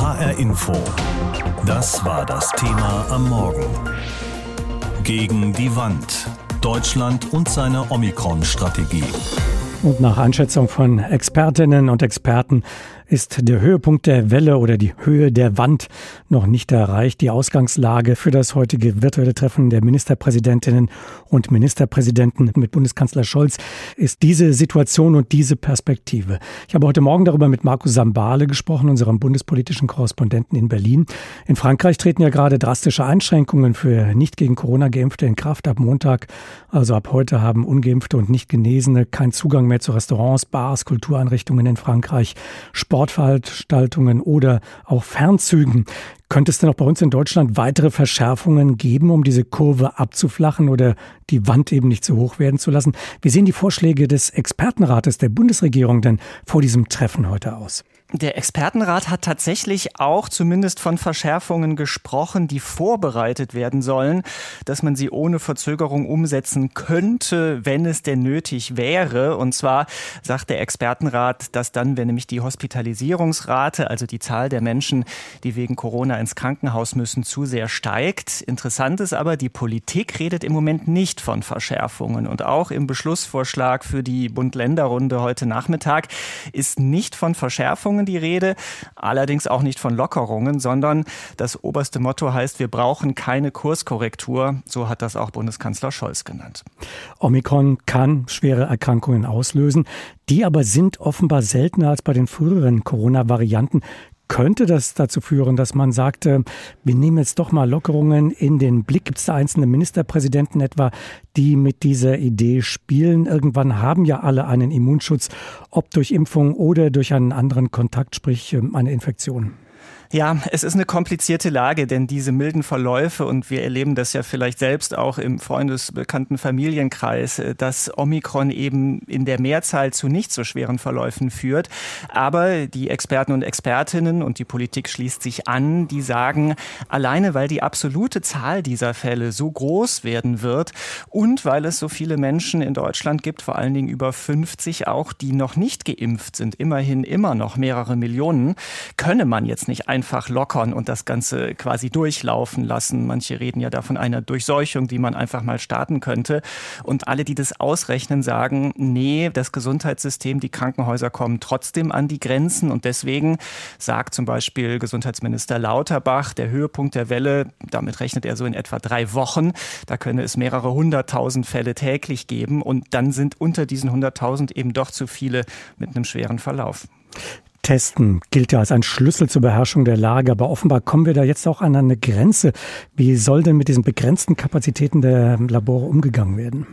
HR Info. Das war das Thema am Morgen. Gegen die Wand. Deutschland und seine Omikron-Strategie. Und nach Einschätzung von Expertinnen und Experten ist der Höhepunkt der Welle oder die Höhe der Wand noch nicht erreicht. Die Ausgangslage für das heutige virtuelle Treffen der Ministerpräsidentinnen und Ministerpräsidenten mit Bundeskanzler Scholz ist diese Situation und diese Perspektive. Ich habe heute Morgen darüber mit Markus Sambale gesprochen, unserem bundespolitischen Korrespondenten in Berlin. In Frankreich treten ja gerade drastische Einschränkungen für nicht gegen Corona geimpfte in Kraft. Ab Montag, also ab heute, haben ungeimpfte und nicht Genesene keinen Zugang mehr zu Restaurants, Bars, Kultureinrichtungen in Frankreich. Sport Sportveranstaltungen oder auch Fernzügen. Könnte es denn auch bei uns in Deutschland weitere Verschärfungen geben, um diese Kurve abzuflachen oder die Wand eben nicht zu hoch werden zu lassen? Wie sehen die Vorschläge des Expertenrates der Bundesregierung denn vor diesem Treffen heute aus? Der Expertenrat hat tatsächlich auch zumindest von Verschärfungen gesprochen, die vorbereitet werden sollen, dass man sie ohne Verzögerung umsetzen könnte, wenn es denn nötig wäre. Und zwar sagt der Expertenrat, dass dann, wenn nämlich die Hospitalisierungsrate, also die Zahl der Menschen, die wegen Corona ins Krankenhaus müssen, zu sehr steigt. Interessant ist aber, die Politik redet im Moment nicht von Verschärfungen. Und auch im Beschlussvorschlag für die Bund-Länder-Runde heute Nachmittag ist nicht von Verschärfungen Lockerungen die Rede, allerdings auch nicht von Lockerungen, sondern das oberste Motto heißt, wir brauchen keine Kurskorrektur. So hat das auch Bundeskanzler Scholz genannt. Omikron kann schwere Erkrankungen auslösen. Die aber sind offenbar seltener als bei den früheren Corona-Varianten. Könnte das dazu führen, dass man sagt, wir nehmen jetzt doch mal Lockerungen in den Blick? Gibt es da einzelne Ministerpräsidenten etwa, die mit dieser Idee spielen? Irgendwann haben ja alle einen Immunschutz, ob durch Impfung oder durch einen anderen Kontakt, sprich ähm, eine Infektion. Ja, es ist eine komplizierte Lage, denn diese milden Verläufe, und wir erleben das ja vielleicht selbst auch im freundesbekannten Familienkreis, äh, dass Omikron eben in der Mehrzahl zu nicht so schweren Verläufen führt. Aber die Experten und Expertinnen und die Politik schließt sich an, die sagen, alleine weil die absolute Zahl dieser Fälle so groß werden wird und weil es so viele Menschen in Deutschland gibt, vor allen Dingen über 50 auch, die noch nicht geimpft sind, immerhin immer noch mehrere Millionen, könne man jetzt nicht einfach lockern und das Ganze quasi durchlaufen lassen. Manche reden ja davon einer Durchseuchung, die man einfach mal starten könnte. Und alle, die das ausrechnen, sagen, nee, das Gesundheitssystem, die Krankenhäuser kommen trotzdem an die Grenzen. Und deswegen sagt zum Beispiel Gesundheitsminister Lauterbach, der Höhepunkt der Welle, damit rechnet er so in etwa drei Wochen. Da könne es mehrere hunderttausend Fälle täglich geben. Und dann sind unter diesen hunderttausend eben doch zu viele mit einem schweren Verlauf. Testen gilt ja als ein Schlüssel zur Beherrschung der Lage, aber offenbar kommen wir da jetzt auch an eine Grenze. Wie soll denn mit diesen begrenzten Kapazitäten der Labore umgegangen werden?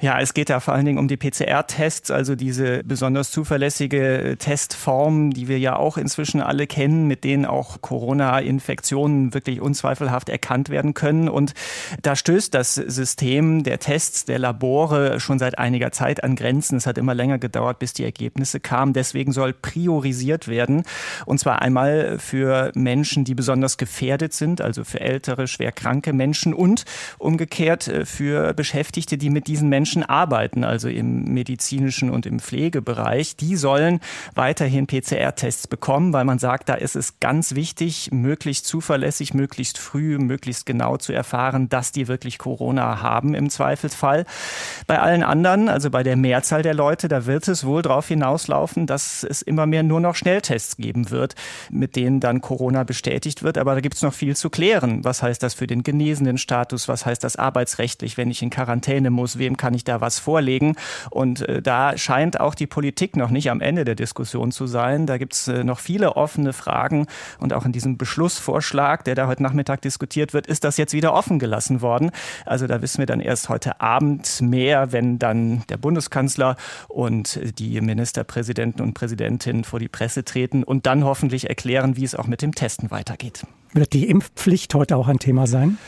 Ja, es geht da vor allen Dingen um die PCR-Tests, also diese besonders zuverlässige äh, Testform, die wir ja auch inzwischen alle kennen, mit denen auch Corona-Infektionen wirklich unzweifelhaft erkannt werden können. Und da stößt das System der Tests der Labore schon seit einiger Zeit an Grenzen. Es hat immer länger gedauert, bis die Ergebnisse kamen. Deswegen soll priorisiert werden. Und zwar einmal für Menschen, die besonders gefährdet sind, also für ältere, schwer kranke Menschen und umgekehrt äh, für Beschäftigte, die mit diesen Menschen Menschen arbeiten, also im medizinischen und im Pflegebereich, die sollen weiterhin PCR-Tests bekommen, weil man sagt, da ist es ganz wichtig, möglichst zuverlässig, möglichst früh, möglichst genau zu erfahren, dass die wirklich Corona haben im Zweifelsfall. Bei allen anderen, also bei der Mehrzahl der Leute, da wird es wohl darauf hinauslaufen, dass es immer mehr nur noch Schnelltests geben wird, mit denen dann Corona bestätigt wird. Aber da gibt es noch viel zu klären. Was heißt das für den genesenen Status? Was heißt das arbeitsrechtlich, wenn ich in Quarantäne muss? Wem kann ich da was vorlegen? Und äh, da scheint auch die Politik noch nicht am Ende der Diskussion zu sein. Da gibt es äh, noch viele offene Fragen. Und auch in diesem Beschlussvorschlag, der da heute Nachmittag diskutiert wird, ist das jetzt wieder offen gelassen worden. Also da wissen wir dann erst heute Abend mehr, wenn dann der Bundeskanzler und die Ministerpräsidenten und Präsidentinnen vor die Presse treten und dann hoffentlich erklären, wie es auch mit dem Testen weitergeht. Wird die Impfpflicht heute auch ein Thema sein?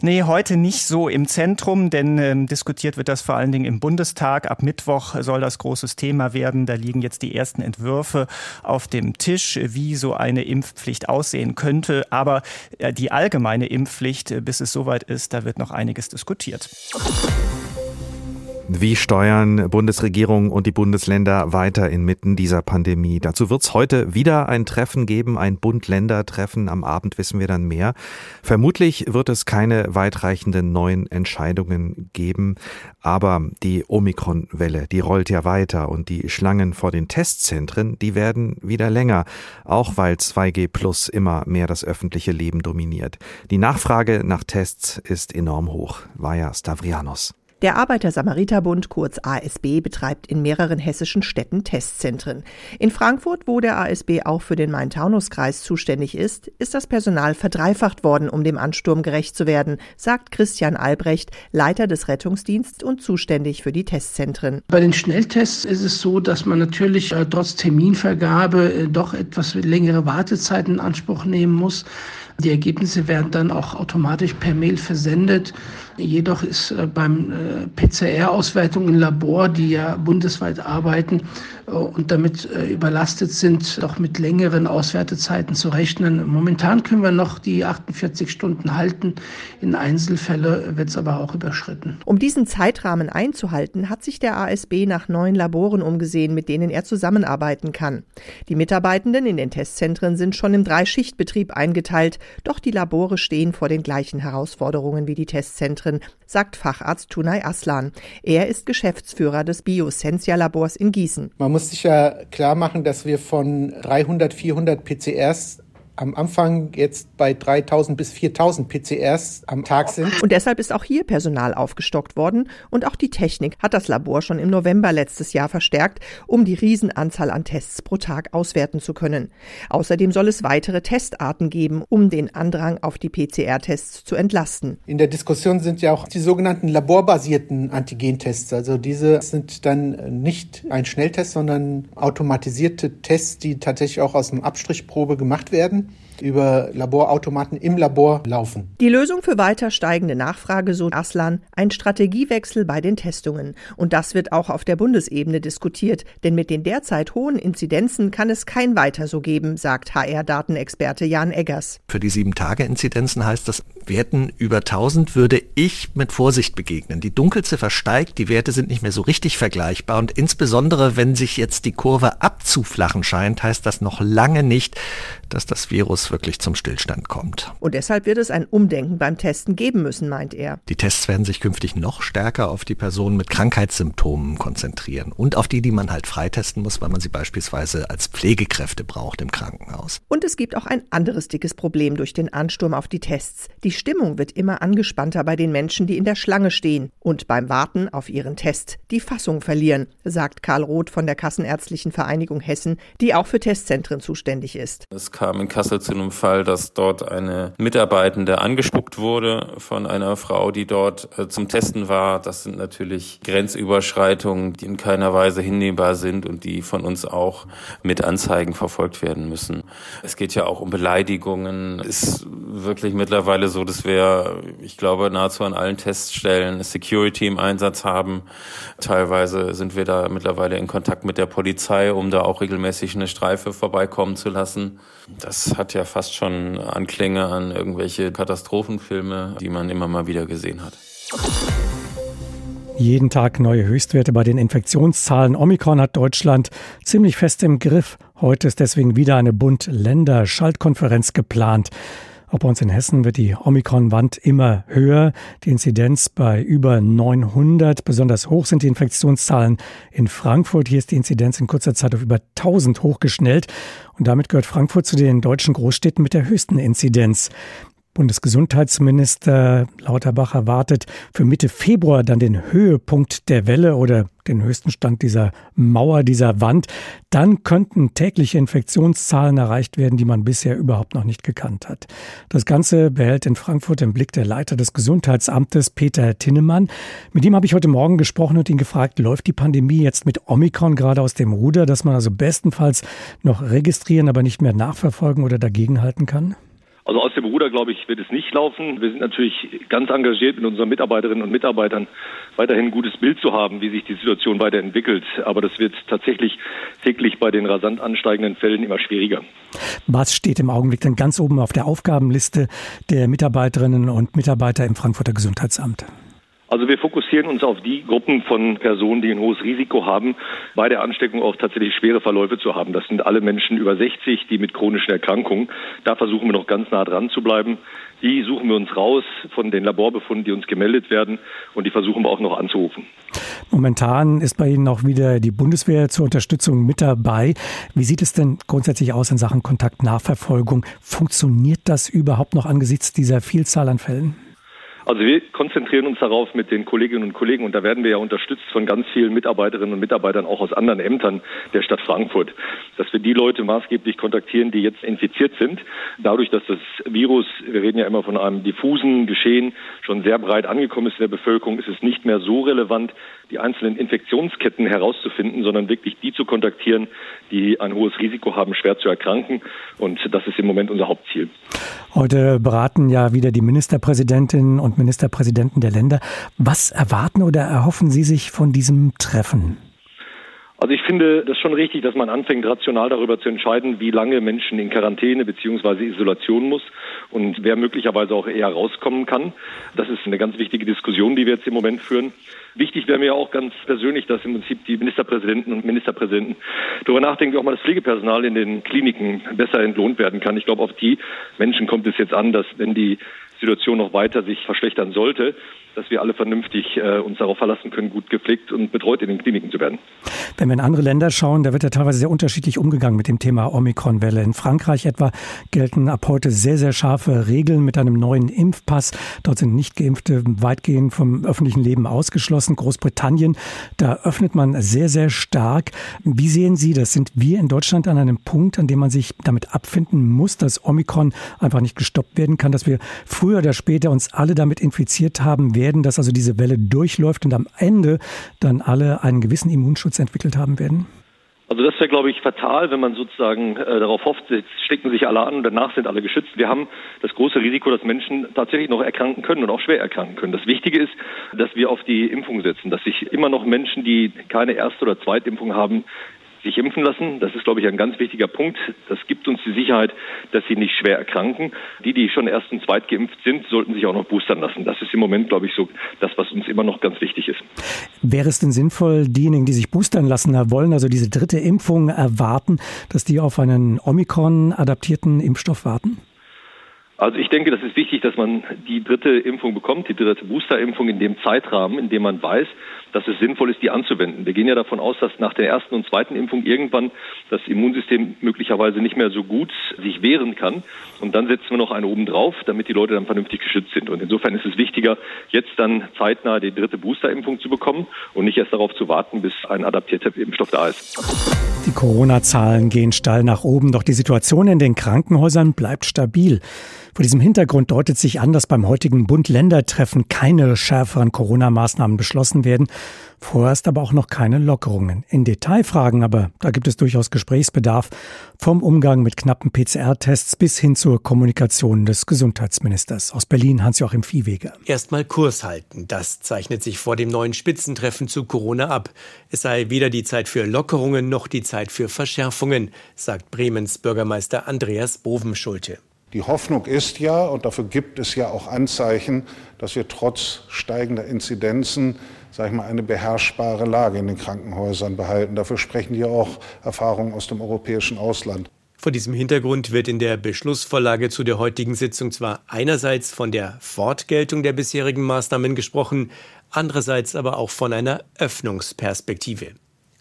Nee, heute nicht so im Zentrum, denn ähm, diskutiert wird das vor allen Dingen im Bundestag. Ab Mittwoch soll das großes Thema werden. Da liegen jetzt die ersten Entwürfe auf dem Tisch, wie so eine Impfpflicht aussehen könnte. Aber äh, die allgemeine Impfpflicht, äh, bis es soweit ist, da wird noch einiges diskutiert. Wie steuern Bundesregierung und die Bundesländer weiter inmitten dieser Pandemie? Dazu wird es heute wieder ein Treffen geben, ein Bund-Länder-Treffen. Am Abend wissen wir dann mehr. Vermutlich wird es keine weitreichenden neuen Entscheidungen geben. Aber die Omikron-Welle, die rollt ja weiter und die Schlangen vor den Testzentren, die werden wieder länger. Auch weil 2G Plus immer mehr das öffentliche Leben dominiert. Die Nachfrage nach Tests ist enorm hoch. Vaja Stavrianos. Der Arbeiter-Samariter-Bund, kurz ASB, betreibt in mehreren hessischen Städten Testzentren. In Frankfurt, wo der ASB auch für den Main-Taunus-Kreis zuständig ist, ist das Personal verdreifacht worden, um dem Ansturm gerecht zu werden, sagt Christian Albrecht, Leiter des Rettungsdienstes und zuständig für die Testzentren. Bei den Schnelltests ist es so, dass man natürlich äh, trotz Terminvergabe äh, doch etwas längere Wartezeiten in Anspruch nehmen muss. Die Ergebnisse werden dann auch automatisch per Mail versendet. Jedoch ist äh, beim äh, PCR-Auswertung im Labor, die ja bundesweit arbeiten und damit überlastet sind, doch mit längeren Auswertezeiten zu rechnen. Momentan können wir noch die 48 Stunden halten. In Einzelfällen wird es aber auch überschritten. Um diesen Zeitrahmen einzuhalten, hat sich der ASB nach neuen Laboren umgesehen, mit denen er zusammenarbeiten kann. Die Mitarbeitenden in den Testzentren sind schon im Dreischichtbetrieb eingeteilt. Doch die Labore stehen vor den gleichen Herausforderungen wie die Testzentren, sagt Facharzt Tunay Aslan. Er ist Geschäftsführer des Biosensia-Labors in Gießen. Man muss sich ja klar machen, dass wir von 300, 400 PCRs am Anfang jetzt bei 3000 bis 4000 PCRs am Tag sind. Und deshalb ist auch hier Personal aufgestockt worden und auch die Technik hat das Labor schon im November letztes Jahr verstärkt, um die Riesenanzahl an Tests pro Tag auswerten zu können. Außerdem soll es weitere Testarten geben, um den Andrang auf die PCR-Tests zu entlasten. In der Diskussion sind ja auch die sogenannten laborbasierten Antigentests. Also diese sind dann nicht ein Schnelltest, sondern automatisierte Tests, die tatsächlich auch aus einer Abstrichprobe gemacht werden über Laborautomaten im Labor laufen. Die Lösung für weiter steigende Nachfrage, so Aslan, ein Strategiewechsel bei den Testungen. Und das wird auch auf der Bundesebene diskutiert, denn mit den derzeit hohen Inzidenzen kann es kein weiter so geben, sagt HR-Datenexperte Jan Eggers. Für die Sieben-Tage-Inzidenzen heißt das, Werten über 1000 würde ich mit Vorsicht begegnen. Die Dunkelziffer steigt, die Werte sind nicht mehr so richtig vergleichbar und insbesondere wenn sich jetzt die Kurve abzuflachen scheint, heißt das noch lange nicht, dass das Virus wirklich zum Stillstand kommt. Und deshalb wird es ein Umdenken beim Testen geben müssen, meint er. Die Tests werden sich künftig noch stärker auf die Personen mit Krankheitssymptomen konzentrieren und auf die, die man halt freitesten muss, weil man sie beispielsweise als Pflegekräfte braucht im Krankenhaus. Und es gibt auch ein anderes dickes Problem durch den Ansturm auf die Tests. Die Stimmung wird immer angespannter bei den Menschen, die in der Schlange stehen und beim Warten auf ihren Test die Fassung verlieren, sagt Karl Roth von der Kassenärztlichen Vereinigung Hessen, die auch für Testzentren zuständig ist. Es kam in Kassel zu einem Fall, dass dort eine Mitarbeitende angespuckt wurde von einer Frau, die dort äh, zum Testen war. Das sind natürlich Grenzüberschreitungen, die in keiner Weise hinnehmbar sind und die von uns auch mit Anzeigen verfolgt werden müssen. Es geht ja auch um Beleidigungen. Es ist wirklich mittlerweile so, dass wir, ich glaube, nahezu an allen Teststellen Security im Einsatz haben. Teilweise sind wir da mittlerweile in Kontakt mit der Polizei, um da auch regelmäßig eine Streife vorbeikommen zu lassen. Das hat ja fast schon Anklänge an irgendwelche Katastrophenfilme, die man immer mal wieder gesehen hat. Jeden Tag neue Höchstwerte bei den Infektionszahlen. Omikron hat Deutschland ziemlich fest im Griff. Heute ist deswegen wieder eine Bund-Länder-Schaltkonferenz geplant. Auch bei uns in Hessen wird die Omikron-Wand immer höher. Die Inzidenz bei über 900. Besonders hoch sind die Infektionszahlen in Frankfurt. Hier ist die Inzidenz in kurzer Zeit auf über 1000 hochgeschnellt. Und damit gehört Frankfurt zu den deutschen Großstädten mit der höchsten Inzidenz. Bundesgesundheitsminister Lauterbach erwartet für Mitte Februar dann den Höhepunkt der Welle oder den höchsten Stand dieser Mauer, dieser Wand. Dann könnten tägliche Infektionszahlen erreicht werden, die man bisher überhaupt noch nicht gekannt hat. Das Ganze behält in Frankfurt im Blick der Leiter des Gesundheitsamtes, Peter Tinnemann. Mit ihm habe ich heute Morgen gesprochen und ihn gefragt, läuft die Pandemie jetzt mit Omikron gerade aus dem Ruder, dass man also bestenfalls noch registrieren, aber nicht mehr nachverfolgen oder dagegenhalten kann? Also aus dem Ruder, glaube ich, wird es nicht laufen. Wir sind natürlich ganz engagiert mit unseren Mitarbeiterinnen und Mitarbeitern, weiterhin ein gutes Bild zu haben, wie sich die Situation weiterentwickelt. Aber das wird tatsächlich täglich bei den rasant ansteigenden Fällen immer schwieriger. Was steht im Augenblick denn ganz oben auf der Aufgabenliste der Mitarbeiterinnen und Mitarbeiter im Frankfurter Gesundheitsamt? Also wir fokussieren uns auf die Gruppen von Personen, die ein hohes Risiko haben, bei der Ansteckung auch tatsächlich schwere Verläufe zu haben. Das sind alle Menschen über 60, die mit chronischen Erkrankungen. Da versuchen wir noch ganz nah dran zu bleiben. Die suchen wir uns raus von den Laborbefunden, die uns gemeldet werden und die versuchen wir auch noch anzurufen. Momentan ist bei Ihnen auch wieder die Bundeswehr zur Unterstützung mit dabei. Wie sieht es denn grundsätzlich aus in Sachen Kontaktnachverfolgung? Funktioniert das überhaupt noch angesichts dieser Vielzahl an Fällen? Also wir konzentrieren uns darauf mit den Kolleginnen und Kollegen und da werden wir ja unterstützt von ganz vielen Mitarbeiterinnen und Mitarbeitern auch aus anderen Ämtern der Stadt Frankfurt, dass wir die Leute maßgeblich kontaktieren, die jetzt infiziert sind. Dadurch, dass das Virus, wir reden ja immer von einem diffusen Geschehen, schon sehr breit angekommen ist in der Bevölkerung, ist es nicht mehr so relevant, die einzelnen Infektionsketten herauszufinden, sondern wirklich die zu kontaktieren, die ein hohes Risiko haben, schwer zu erkranken. Und das ist im Moment unser Hauptziel. Heute beraten ja wieder die Ministerpräsidentinnen und Ministerpräsidenten der Länder. Was erwarten oder erhoffen Sie sich von diesem Treffen? Also ich finde das schon richtig, dass man anfängt, rational darüber zu entscheiden, wie lange Menschen in Quarantäne bzw. Isolation muss und wer möglicherweise auch eher rauskommen kann. Das ist eine ganz wichtige Diskussion, die wir jetzt im Moment führen. Wichtig wäre mir auch ganz persönlich, dass im Prinzip die Ministerpräsidenten und Ministerpräsidenten darüber nachdenken, wie auch mal das Pflegepersonal in den Kliniken besser entlohnt werden kann. Ich glaube, auf die Menschen kommt es jetzt an, dass wenn die Situation noch weiter sich verschlechtern sollte, dass wir alle vernünftig äh, uns darauf verlassen können, gut gepflegt und betreut in den Kliniken zu werden. Wenn wir in andere Länder schauen, da wird ja teilweise sehr unterschiedlich umgegangen mit dem Thema Omikron-Welle. In Frankreich etwa gelten ab heute sehr, sehr scharfe Regeln mit einem neuen Impfpass. Dort sind Nichtgeimpfte weitgehend vom öffentlichen Leben ausgeschlossen. Großbritannien, da öffnet man sehr, sehr stark. Wie sehen Sie das? Sind wir in Deutschland an einem Punkt, an dem man sich damit abfinden muss, dass Omikron einfach nicht gestoppt werden kann, dass wir früher oder später uns alle damit infiziert haben werden? Werden, dass also diese Welle durchläuft und am Ende dann alle einen gewissen Immunschutz entwickelt haben werden? Also das wäre, glaube ich, fatal, wenn man sozusagen äh, darauf hofft, jetzt stecken sich alle an und danach sind alle geschützt. Wir haben das große Risiko, dass Menschen tatsächlich noch erkranken können und auch schwer erkranken können. Das Wichtige ist, dass wir auf die Impfung setzen, dass sich immer noch Menschen, die keine erste oder zweite Impfung haben, sich impfen lassen. Das ist, glaube ich, ein ganz wichtiger Punkt. Das gibt uns die Sicherheit, dass sie nicht schwer erkranken. Die, die schon erst und zweit geimpft sind, sollten sich auch noch boostern lassen. Das ist im Moment, glaube ich, so das, was uns immer noch ganz wichtig ist. Wäre es denn sinnvoll, diejenigen, die sich boostern lassen wollen, also diese dritte Impfung erwarten, dass die auf einen Omikron-adaptierten Impfstoff warten? Also ich denke, das ist wichtig, dass man die dritte Impfung bekommt, die dritte Boosterimpfung in dem Zeitrahmen, in dem man weiß, dass es sinnvoll ist, die anzuwenden. Wir gehen ja davon aus, dass nach der ersten und zweiten Impfung irgendwann das Immunsystem möglicherweise nicht mehr so gut sich wehren kann. Und dann setzen wir noch eine oben drauf, damit die Leute dann vernünftig geschützt sind. Und insofern ist es wichtiger, jetzt dann zeitnah die dritte Boosterimpfung zu bekommen und nicht erst darauf zu warten, bis ein adaptierter Impfstoff da ist. Die Corona-Zahlen gehen steil nach oben, doch die Situation in den Krankenhäusern bleibt stabil. Vor diesem Hintergrund deutet sich an, dass beim heutigen Bund-Länder-Treffen keine schärferen Corona-Maßnahmen beschlossen werden. Vorerst aber auch noch keine Lockerungen. In Detailfragen aber, da gibt es durchaus Gesprächsbedarf. Vom Umgang mit knappen PCR-Tests bis hin zur Kommunikation des Gesundheitsministers. Aus Berlin Hans-Joachim Viehweger. Erstmal Kurs halten. Das zeichnet sich vor dem neuen Spitzentreffen zu Corona ab. Es sei weder die Zeit für Lockerungen noch die Zeit für Verschärfungen, sagt Bremens Bürgermeister Andreas Bovenschulte. Die Hoffnung ist ja, und dafür gibt es ja auch Anzeichen, dass wir trotz steigender Inzidenzen sag ich mal, eine beherrschbare Lage in den Krankenhäusern behalten. Dafür sprechen ja auch Erfahrungen aus dem europäischen Ausland. Vor diesem Hintergrund wird in der Beschlussvorlage zu der heutigen Sitzung zwar einerseits von der Fortgeltung der bisherigen Maßnahmen gesprochen, andererseits aber auch von einer Öffnungsperspektive.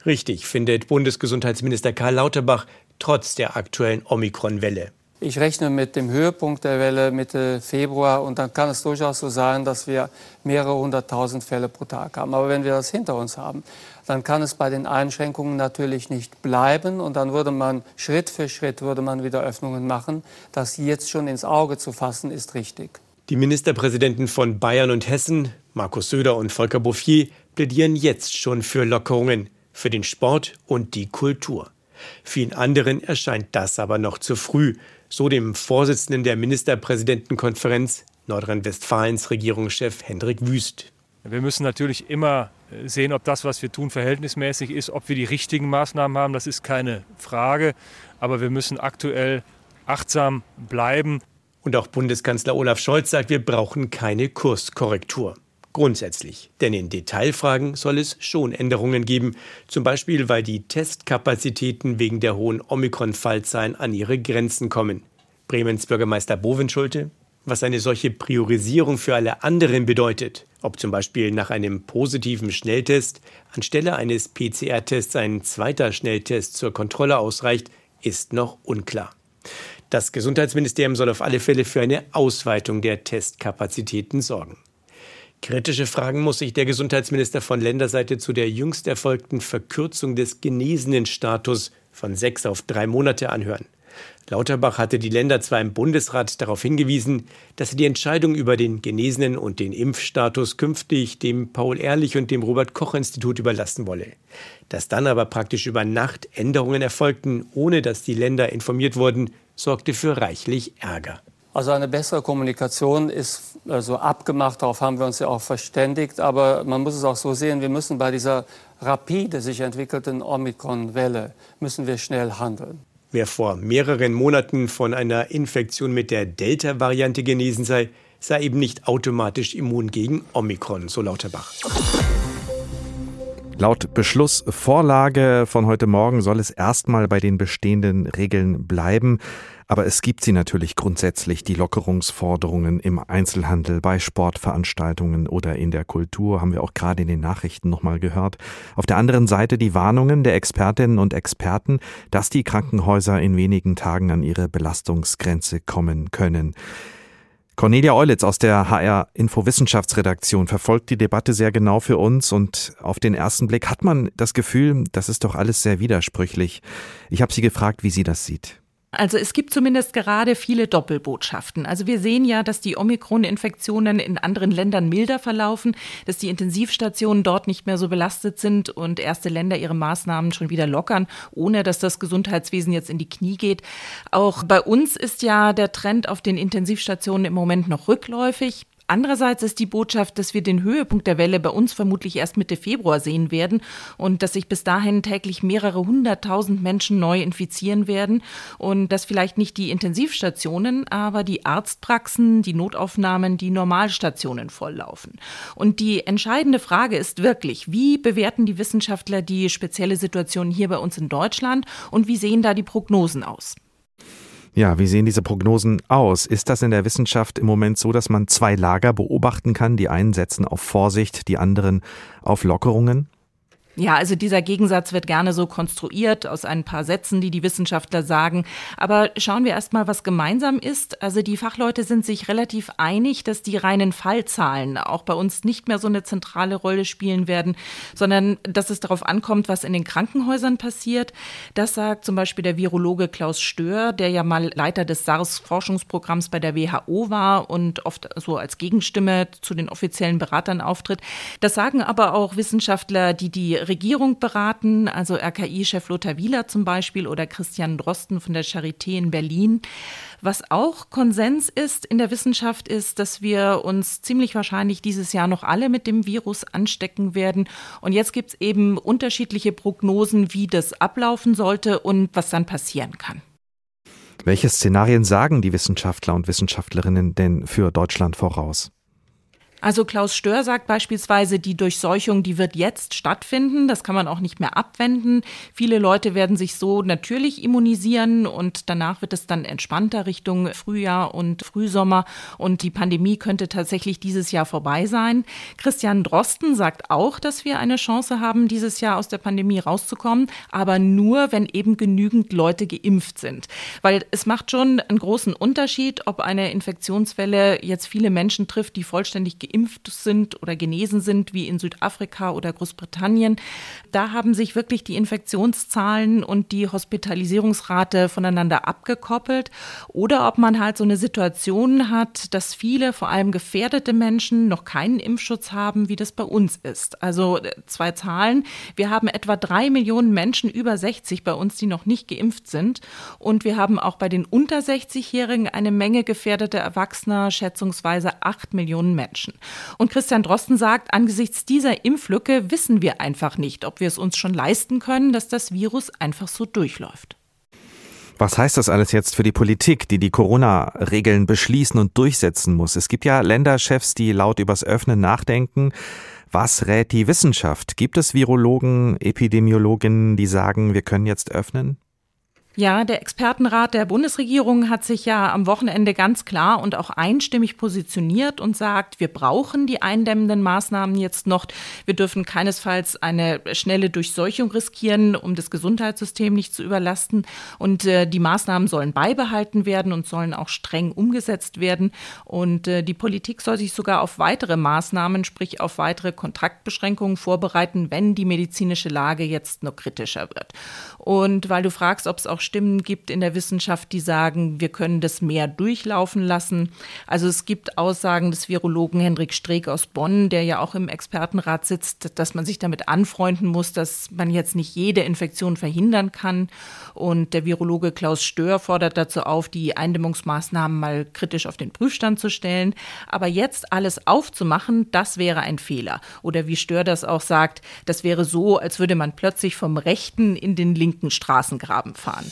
Richtig, findet Bundesgesundheitsminister Karl Lauterbach trotz der aktuellen Omikron-Welle. Ich rechne mit dem Höhepunkt der Welle Mitte Februar und dann kann es durchaus so sein, dass wir mehrere hunderttausend Fälle pro Tag haben. Aber wenn wir das hinter uns haben, dann kann es bei den Einschränkungen natürlich nicht bleiben und dann würde man Schritt für Schritt würde man wieder Öffnungen machen. Das jetzt schon ins Auge zu fassen, ist richtig. Die Ministerpräsidenten von Bayern und Hessen, Markus Söder und Volker Bouffier, plädieren jetzt schon für Lockerungen für den Sport und die Kultur. Vielen anderen erscheint das aber noch zu früh so dem Vorsitzenden der Ministerpräsidentenkonferenz Nordrhein-Westfalens Regierungschef Hendrik Wüst. Wir müssen natürlich immer äh, sehen, ob das, was wir tun, verhältnismäßig ist, ob wir die richtigen Maßnahmen haben. Das ist keine Frage. Aber wir müssen aktuell achtsam bleiben. Und auch Bundeskanzler Olaf Scholz sagt, wir brauchen keine Kurskorrektur. Grundsätzlich. Denn in Detailfragen soll es schon Änderungen geben, zum Beispiel weil die Testkapazitäten wegen der hohen Omikron-Fallzahlen an ihre Grenzen kommen. Bremens Bürgermeister Bovenschulte, was eine solche Priorisierung für alle anderen bedeutet, ob zum Beispiel nach einem positiven Schnelltest anstelle eines PCR-Tests ein zweiter Schnelltest zur Kontrolle ausreicht, ist noch unklar. Das Gesundheitsministerium soll auf alle Fälle für eine Ausweitung der Testkapazitäten sorgen. Kritische Fragen muss sich der Gesundheitsminister von Länderseite zu der jüngst erfolgten Verkürzung des genesenen Status von sechs auf drei Monate anhören. Lauterbach hatte die Länder zwar im Bundesrat darauf hingewiesen, dass er die Entscheidung über den Genesenen und den Impfstatus künftig dem Paul-Ehrlich und dem Robert-Koch-Institut überlassen wolle. Dass dann aber praktisch über Nacht Änderungen erfolgten, ohne dass die Länder informiert wurden, sorgte für reichlich Ärger. Also eine bessere Kommunikation ist also abgemacht, darauf haben wir uns ja auch verständigt. Aber man muss es auch so sehen, wir müssen bei dieser rapide sich entwickelten Omikron-Welle, müssen wir schnell handeln. Wer vor mehreren Monaten von einer Infektion mit der Delta-Variante genesen sei, sei eben nicht automatisch immun gegen Omikron, so Lauterbach. Laut Beschlussvorlage von heute Morgen soll es erstmal bei den bestehenden Regeln bleiben. Aber es gibt sie natürlich grundsätzlich, die Lockerungsforderungen im Einzelhandel, bei Sportveranstaltungen oder in der Kultur, haben wir auch gerade in den Nachrichten nochmal gehört. Auf der anderen Seite die Warnungen der Expertinnen und Experten, dass die Krankenhäuser in wenigen Tagen an ihre Belastungsgrenze kommen können. Cornelia Eulitz aus der HR Info Wissenschaftsredaktion verfolgt die Debatte sehr genau für uns und auf den ersten Blick hat man das Gefühl, das ist doch alles sehr widersprüchlich. Ich habe sie gefragt, wie sie das sieht. Also es gibt zumindest gerade viele Doppelbotschaften. Also wir sehen ja, dass die Omikron-Infektionen in anderen Ländern milder verlaufen, dass die Intensivstationen dort nicht mehr so belastet sind und erste Länder ihre Maßnahmen schon wieder lockern, ohne dass das Gesundheitswesen jetzt in die Knie geht. Auch bei uns ist ja der Trend auf den Intensivstationen im Moment noch rückläufig. Andererseits ist die Botschaft, dass wir den Höhepunkt der Welle bei uns vermutlich erst Mitte Februar sehen werden und dass sich bis dahin täglich mehrere hunderttausend Menschen neu infizieren werden und dass vielleicht nicht die Intensivstationen, aber die Arztpraxen, die Notaufnahmen, die Normalstationen volllaufen. Und die entscheidende Frage ist wirklich, wie bewerten die Wissenschaftler die spezielle Situation hier bei uns in Deutschland und wie sehen da die Prognosen aus? Ja, wie sehen diese Prognosen aus? Ist das in der Wissenschaft im Moment so, dass man zwei Lager beobachten kann? Die einen setzen auf Vorsicht, die anderen auf Lockerungen? Ja, also dieser Gegensatz wird gerne so konstruiert aus ein paar Sätzen, die die Wissenschaftler sagen. Aber schauen wir erst mal, was gemeinsam ist. Also die Fachleute sind sich relativ einig, dass die reinen Fallzahlen auch bei uns nicht mehr so eine zentrale Rolle spielen werden, sondern dass es darauf ankommt, was in den Krankenhäusern passiert. Das sagt zum Beispiel der Virologe Klaus Stör, der ja mal Leiter des SARS-Forschungsprogramms bei der WHO war und oft so als Gegenstimme zu den offiziellen Beratern auftritt. Das sagen aber auch Wissenschaftler, die die Regierung beraten, also RKI-Chef Lothar Wieler zum Beispiel oder Christian Drosten von der Charité in Berlin. Was auch Konsens ist in der Wissenschaft, ist, dass wir uns ziemlich wahrscheinlich dieses Jahr noch alle mit dem Virus anstecken werden. Und jetzt gibt es eben unterschiedliche Prognosen, wie das ablaufen sollte und was dann passieren kann. Welche Szenarien sagen die Wissenschaftler und Wissenschaftlerinnen denn für Deutschland voraus? Also Klaus Stör sagt beispielsweise, die Durchseuchung, die wird jetzt stattfinden. Das kann man auch nicht mehr abwenden. Viele Leute werden sich so natürlich immunisieren und danach wird es dann entspannter Richtung Frühjahr und Frühsommer und die Pandemie könnte tatsächlich dieses Jahr vorbei sein. Christian Drosten sagt auch, dass wir eine Chance haben, dieses Jahr aus der Pandemie rauszukommen, aber nur, wenn eben genügend Leute geimpft sind. Weil es macht schon einen großen Unterschied, ob eine Infektionswelle jetzt viele Menschen trifft, die vollständig geimpft sind oder genesen sind, wie in Südafrika oder Großbritannien. Da haben sich wirklich die Infektionszahlen und die Hospitalisierungsrate voneinander abgekoppelt. Oder ob man halt so eine Situation hat, dass viele, vor allem gefährdete Menschen, noch keinen Impfschutz haben, wie das bei uns ist. Also äh, zwei Zahlen. Wir haben etwa drei Millionen Menschen über 60 bei uns, die noch nicht geimpft sind. Und wir haben auch bei den unter 60-Jährigen eine Menge gefährdeter Erwachsener, schätzungsweise acht Millionen Menschen. Und Christian Drosten sagt, angesichts dieser Impflücke wissen wir einfach nicht, ob wir es uns schon leisten können, dass das Virus einfach so durchläuft. Was heißt das alles jetzt für die Politik, die die Corona-Regeln beschließen und durchsetzen muss? Es gibt ja Länderchefs, die laut übers Öffnen nachdenken. Was rät die Wissenschaft? Gibt es Virologen, Epidemiologinnen, die sagen, wir können jetzt öffnen? Ja, der Expertenrat der Bundesregierung hat sich ja am Wochenende ganz klar und auch einstimmig positioniert und sagt, wir brauchen die eindämmenden Maßnahmen jetzt noch. Wir dürfen keinesfalls eine schnelle Durchseuchung riskieren, um das Gesundheitssystem nicht zu überlasten. Und äh, die Maßnahmen sollen beibehalten werden und sollen auch streng umgesetzt werden. Und äh, die Politik soll sich sogar auf weitere Maßnahmen, sprich auf weitere Kontaktbeschränkungen vorbereiten, wenn die medizinische Lage jetzt noch kritischer wird. Und weil du fragst, ob es auch Stimmen gibt in der Wissenschaft, die sagen, wir können das mehr durchlaufen lassen. Also es gibt Aussagen des Virologen Hendrik Streeck aus Bonn, der ja auch im Expertenrat sitzt, dass man sich damit anfreunden muss, dass man jetzt nicht jede Infektion verhindern kann. Und der Virologe Klaus Stör fordert dazu auf, die Eindämmungsmaßnahmen mal kritisch auf den Prüfstand zu stellen. Aber jetzt alles aufzumachen, das wäre ein Fehler. Oder wie Stör das auch sagt, das wäre so, als würde man plötzlich vom rechten in den linken Straßengraben fahren.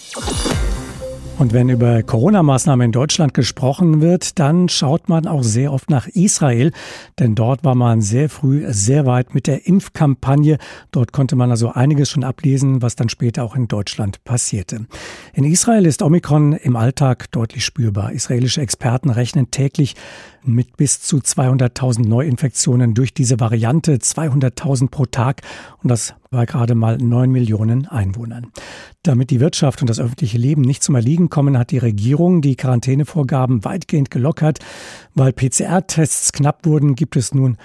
Und wenn über Corona-Maßnahmen in Deutschland gesprochen wird, dann schaut man auch sehr oft nach Israel, denn dort war man sehr früh sehr weit mit der Impfkampagne. Dort konnte man also einiges schon ablesen, was dann später auch in Deutschland passierte. In Israel ist Omikron im Alltag deutlich spürbar. Israelische Experten rechnen täglich mit bis zu 200.000 Neuinfektionen durch diese Variante, 200.000 pro Tag und das bei gerade mal 9 Millionen Einwohnern. Damit die Wirtschaft und das öffentliche Leben nicht zum Erliegen kommen, hat die Regierung die Quarantänevorgaben weitgehend gelockert. Weil PCR-Tests knapp wurden, gibt es nun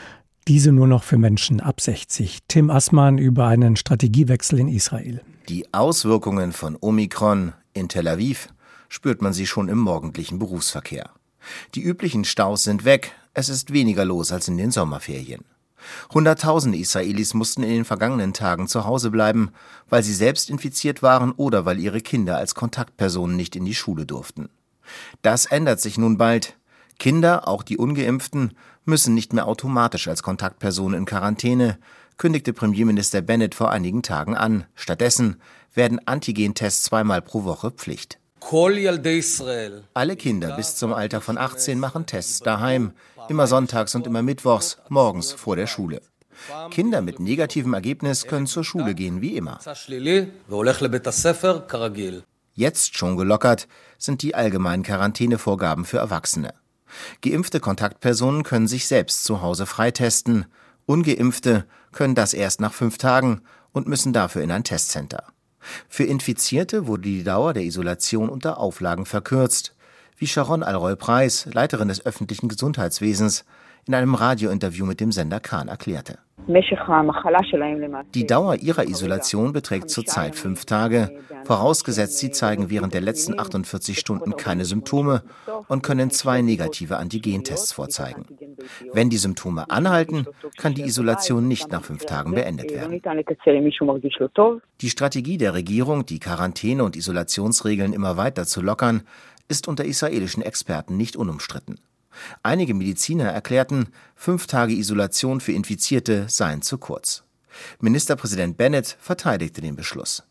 diese nur noch für Menschen ab 60. Tim Assmann über einen Strategiewechsel in Israel. Die Auswirkungen von Omikron in Tel Aviv spürt man sie schon im morgendlichen Berufsverkehr. Die üblichen Staus sind weg, es ist weniger los als in den Sommerferien. Hunderttausende Israelis mussten in den vergangenen Tagen zu Hause bleiben, weil sie selbst infiziert waren oder weil ihre Kinder als Kontaktpersonen nicht in die Schule durften. Das ändert sich nun bald. Kinder, auch die ungeimpften, müssen nicht mehr automatisch als Kontaktpersonen in Quarantäne, kündigte Premierminister Bennett vor einigen Tagen an. Stattdessen werden Antigentests zweimal pro Woche Pflicht. Alle Kinder bis zum Alter von 18 machen Tests daheim, immer sonntags und immer mittwochs, morgens vor der Schule. Kinder mit negativem Ergebnis können zur Schule gehen wie immer. Jetzt schon gelockert sind die allgemeinen Quarantänevorgaben für Erwachsene. Geimpfte Kontaktpersonen können sich selbst zu Hause freitesten, ungeimpfte können das erst nach fünf Tagen und müssen dafür in ein Testcenter. Für Infizierte wurde die Dauer der Isolation unter Auflagen verkürzt, wie Sharon Alroy-Preis, Leiterin des öffentlichen Gesundheitswesens, in einem Radiointerview mit dem Sender Kahn erklärte. Die Dauer ihrer Isolation beträgt zurzeit fünf Tage, vorausgesetzt sie zeigen während der letzten 48 Stunden keine Symptome und können zwei negative Antigentests vorzeigen. Wenn die Symptome anhalten, kann die Isolation nicht nach fünf Tagen beendet werden. Die Strategie der Regierung, die Quarantäne- und Isolationsregeln immer weiter zu lockern, ist unter israelischen Experten nicht unumstritten. Einige Mediziner erklärten, fünf Tage Isolation für Infizierte seien zu kurz. Ministerpräsident Bennett verteidigte den Beschluss.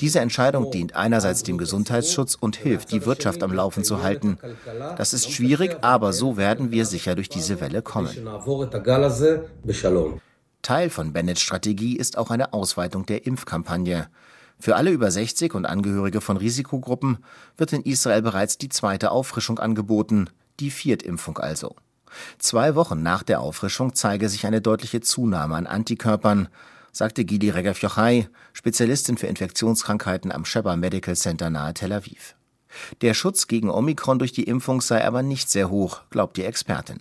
Diese Entscheidung dient einerseits dem Gesundheitsschutz und hilft, die Wirtschaft am Laufen zu halten. Das ist schwierig, aber so werden wir sicher durch diese Welle kommen. Teil von Bennets Strategie ist auch eine Ausweitung der Impfkampagne. Für alle über 60 und Angehörige von Risikogruppen wird in Israel bereits die zweite Auffrischung angeboten, die Viertimpfung also. Zwei Wochen nach der Auffrischung zeige sich eine deutliche Zunahme an Antikörpern, sagte Gili Regev Yochai, Spezialistin für Infektionskrankheiten am Sheba Medical Center nahe Tel Aviv. Der Schutz gegen Omikron durch die Impfung sei aber nicht sehr hoch, glaubt die Expertin.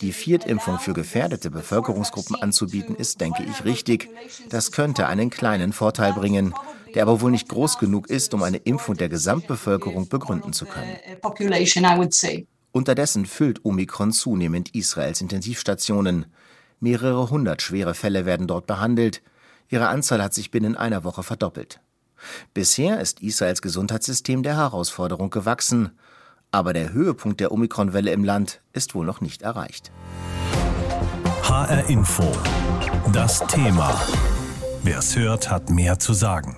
Die Viertimpfung für gefährdete Bevölkerungsgruppen anzubieten, ist, denke ich, richtig. Das könnte einen kleinen Vorteil bringen, der aber wohl nicht groß genug ist, um eine Impfung der Gesamtbevölkerung begründen zu können. Unterdessen füllt Omikron zunehmend Israels Intensivstationen. Mehrere hundert schwere Fälle werden dort behandelt. Ihre Anzahl hat sich binnen einer Woche verdoppelt. Bisher ist Israels Gesundheitssystem der Herausforderung gewachsen. Aber der Höhepunkt der Omikron-Welle im Land ist wohl noch nicht erreicht. HR Info. Das Thema. Wer es hört, hat mehr zu sagen.